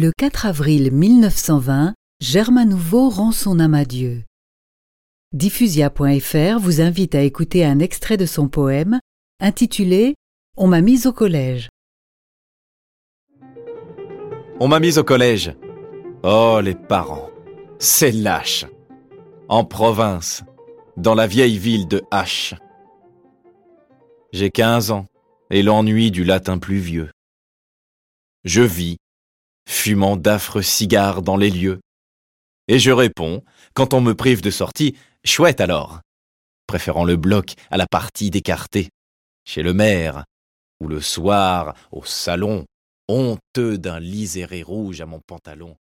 Le 4 avril 1920, Germain Nouveau rend son âme à Dieu. Diffusia.fr vous invite à écouter un extrait de son poème intitulé On m'a mise au collège. On m'a mise au collège. Oh, les parents, c'est lâche. En province, dans la vieille ville de H. J'ai 15 ans et l'ennui du latin pluvieux. Je vis, fumant d'affreux cigares dans les lieux. Et je réponds, quand on me prive de sortie, chouette alors, préférant le bloc à la partie d'écarté, chez le maire, ou le soir, au salon, honteux d'un liséré rouge à mon pantalon.